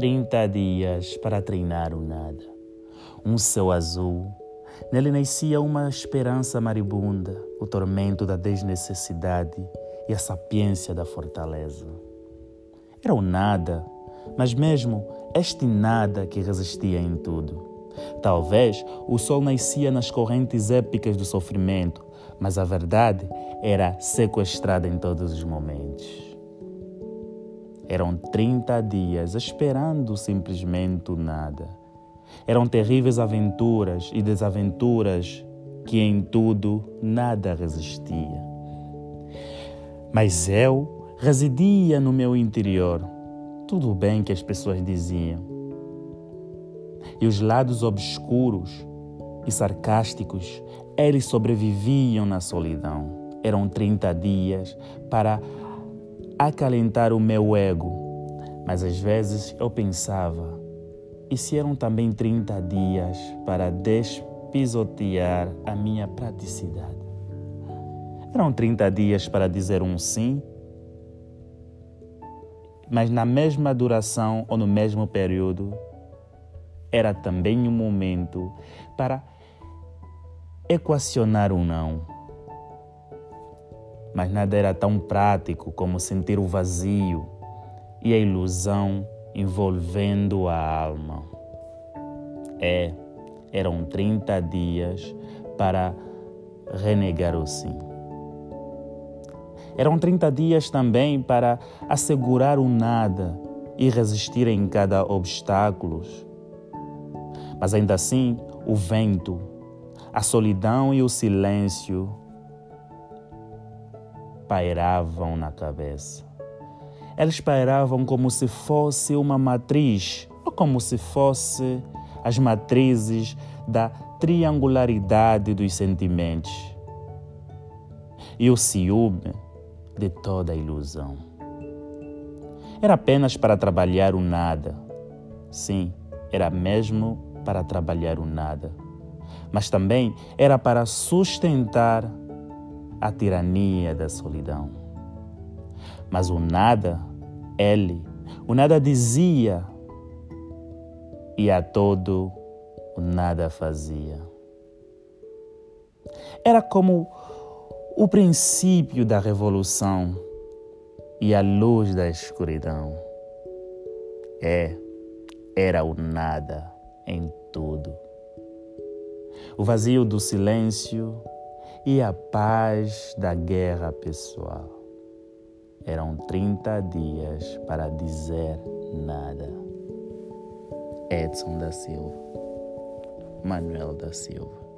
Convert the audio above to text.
30 dias para treinar o nada. Um céu azul. Nele nascia uma esperança maribunda, o tormento da desnecessidade e a sapiência da fortaleza. Era o nada, mas mesmo este nada que resistia em tudo. Talvez o sol nascia nas correntes épicas do sofrimento, mas a verdade era sequestrada em todos os momentos. Eram 30 dias esperando simplesmente nada. Eram terríveis aventuras e desaventuras que em tudo nada resistia. Mas eu residia no meu interior. Tudo bem que as pessoas diziam. E os lados obscuros e sarcásticos, eles sobreviviam na solidão. Eram 30 dias para acalentar o meu ego. Mas às vezes eu pensava, e se eram também 30 dias para despisotear a minha praticidade? Eram 30 dias para dizer um sim, mas na mesma duração ou no mesmo período, era também um momento para equacionar um não mas nada era tão prático como sentir o vazio e a ilusão envolvendo a alma. É, eram 30 dias para renegar o sim. Eram 30 dias também para assegurar o nada e resistir em cada obstáculo. Mas ainda assim, o vento, a solidão e o silêncio pairavam na cabeça. Eles pairavam como se fosse uma matriz, ou como se fosse as matrizes da triangularidade dos sentimentos. E o ciúme de toda a ilusão. Era apenas para trabalhar o nada. Sim, era mesmo para trabalhar o nada. Mas também era para sustentar a tirania da solidão. Mas o nada, ele, o nada dizia e a todo o nada fazia. Era como o princípio da revolução e a luz da escuridão. É, era o nada em tudo. O vazio do silêncio e a paz da guerra pessoal. Eram 30 dias para dizer nada. Edson da Silva, Manuel da Silva.